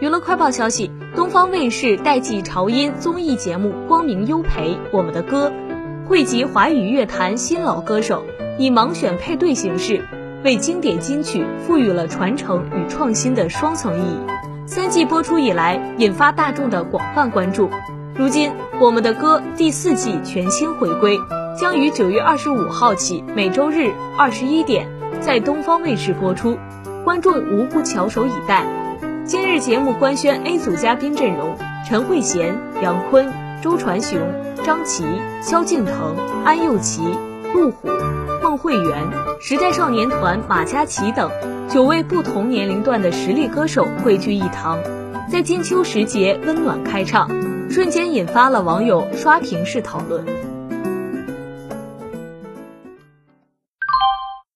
娱乐快报消息：东方卫视代际潮音综艺节目《光明优培》我们的歌，汇集华语乐坛新老歌手，以盲选配对形式，为经典金曲赋予了传承与创新的双层意义。三季播出以来，引发大众的广泛关注。如今，《我们的歌》第四季全新回归，将于九月二十五号起每周日二十一点在东方卫视播出，观众无不翘首以待。今日节目官宣 A 组嘉宾阵容：陈慧娴、杨坤、周传雄、张琪、萧敬腾、安又琪、陆虎、孟慧圆、时代少年团马嘉祺等九位不同年龄段的实力歌手汇聚一堂，在金秋时节温暖开唱，瞬间引发了网友刷屏式讨论。